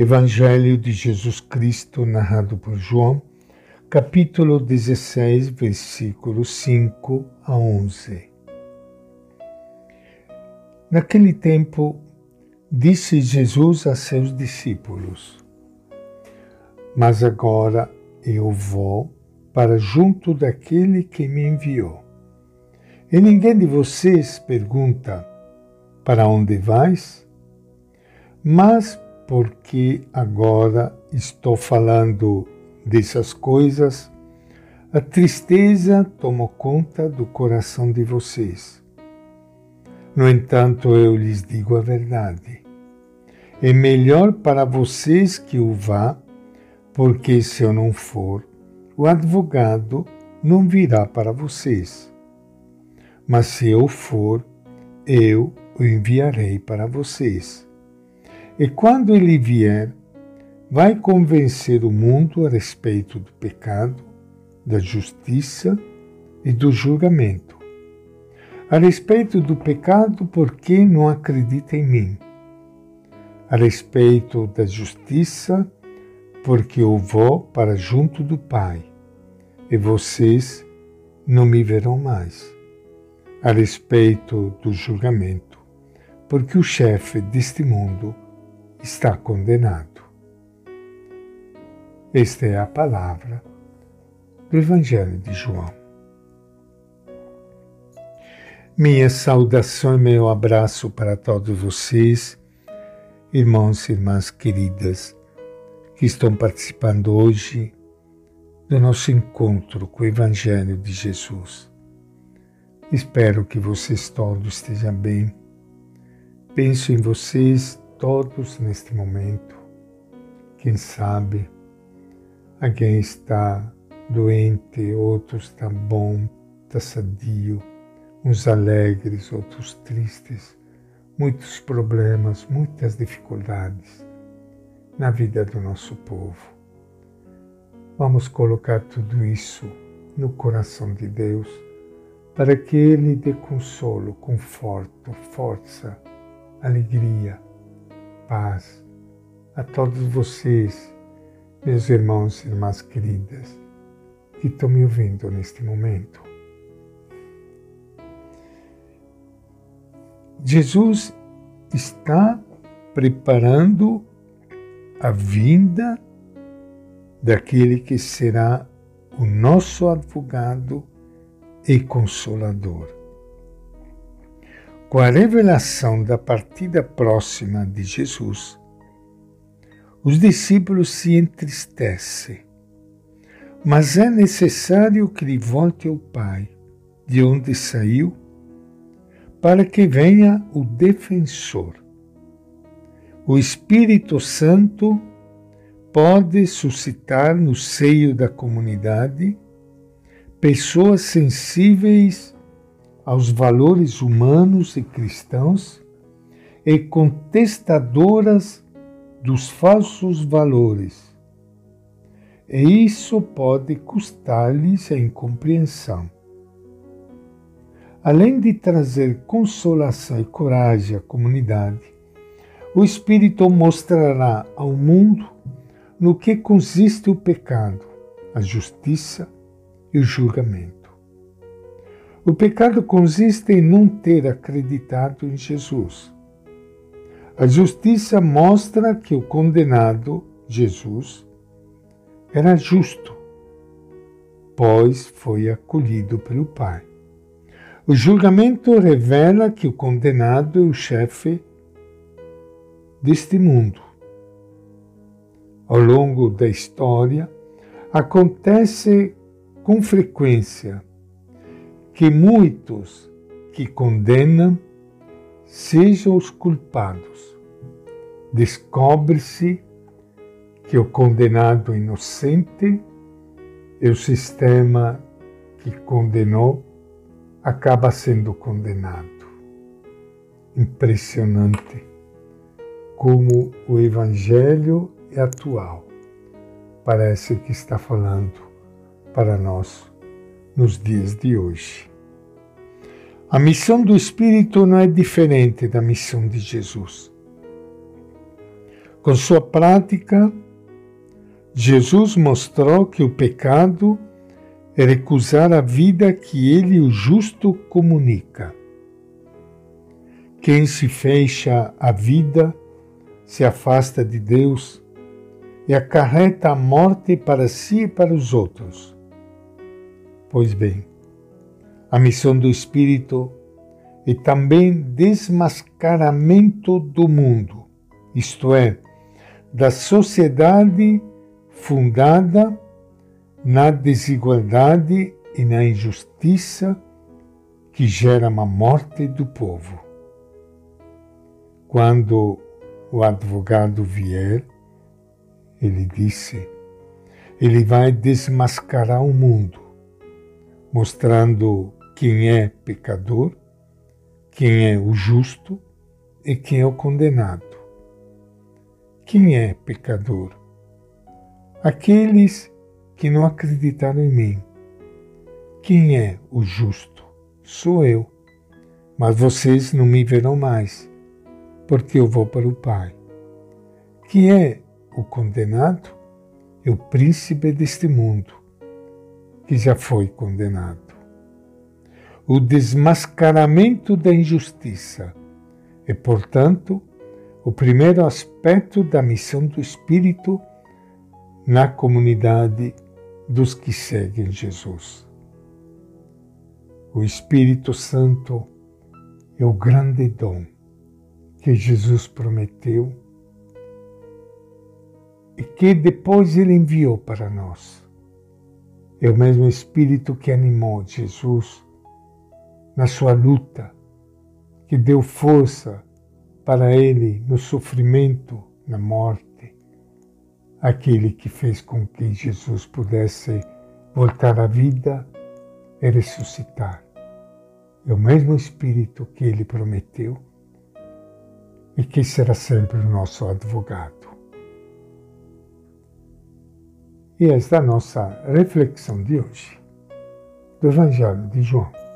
Evangelho de Jesus Cristo, narrado por João, capítulo 16, versículos 5 a 11. Naquele tempo, disse Jesus a seus discípulos: Mas agora eu vou para junto daquele que me enviou. E ninguém de vocês pergunta: Para onde vais? Mas porque agora estou falando dessas coisas, a tristeza tomou conta do coração de vocês. No entanto, eu lhes digo a verdade. É melhor para vocês que eu vá, porque se eu não for, o advogado não virá para vocês. Mas se eu for, eu o enviarei para vocês. E quando ele vier, vai convencer o mundo a respeito do pecado, da justiça e do julgamento. A respeito do pecado, porque não acredita em mim. A respeito da justiça, porque eu vou para junto do Pai, e vocês não me verão mais. A respeito do julgamento, porque o chefe deste mundo está condenado. Esta é a palavra do Evangelho de João. Minha saudação e meu abraço para todos vocês, irmãos e irmãs queridas, que estão participando hoje do nosso encontro com o Evangelho de Jesus. Espero que vocês todos estejam bem. Penso em vocês todos neste momento. Quem sabe alguém está doente, outro está bom, está sadio, uns alegres, outros tristes, muitos problemas, muitas dificuldades na vida do nosso povo. Vamos colocar tudo isso no coração de Deus para que Ele dê consolo, conforto, força, alegria paz a todos vocês, meus irmãos e irmãs queridas, que estão me ouvindo neste momento. Jesus está preparando a vinda daquele que será o nosso advogado e consolador. Com a revelação da partida próxima de Jesus, os discípulos se entristecem, mas é necessário que ele volte ao Pai, de onde saiu, para que venha o defensor. O Espírito Santo pode suscitar no seio da comunidade pessoas sensíveis aos valores humanos e cristãos e contestadoras dos falsos valores. E isso pode custar-lhes a incompreensão. Além de trazer consolação e coragem à comunidade, o Espírito mostrará ao mundo no que consiste o pecado, a justiça e o julgamento. O pecado consiste em não ter acreditado em Jesus. A justiça mostra que o condenado, Jesus, era justo, pois foi acolhido pelo Pai. O julgamento revela que o condenado é o chefe deste mundo. Ao longo da história, acontece com frequência que muitos que condenam sejam os culpados. Descobre-se que o condenado inocente e o sistema que condenou acaba sendo condenado. Impressionante como o Evangelho é atual. Parece que está falando para nós nos dias de hoje. A missão do Espírito não é diferente da missão de Jesus. Com sua prática, Jesus mostrou que o pecado é recusar a vida que ele, o justo, comunica. Quem se fecha à vida se afasta de Deus e acarreta a morte para si e para os outros. Pois bem, a missão do Espírito é também desmascaramento do mundo, isto é, da sociedade fundada na desigualdade e na injustiça que gera uma morte do povo. Quando o advogado vier, ele disse, ele vai desmascarar o mundo, mostrando quem é pecador, quem é o justo e quem é o condenado. Quem é pecador? Aqueles que não acreditaram em mim. Quem é o justo? Sou eu. Mas vocês não me verão mais porque eu vou para o Pai. Que é o condenado? É o príncipe deste mundo, que já foi condenado. O desmascaramento da injustiça é, portanto, o primeiro aspecto da missão do Espírito na comunidade dos que seguem Jesus. O Espírito Santo é o grande dom que Jesus prometeu e que depois ele enviou para nós. É o mesmo Espírito que animou Jesus na sua luta, que deu força para ele no sofrimento, na morte, aquele que fez com que Jesus pudesse voltar à vida e ressuscitar. É o mesmo Espírito que ele prometeu e que será sempre o nosso advogado. E esta é a nossa reflexão de hoje do Evangelho de João.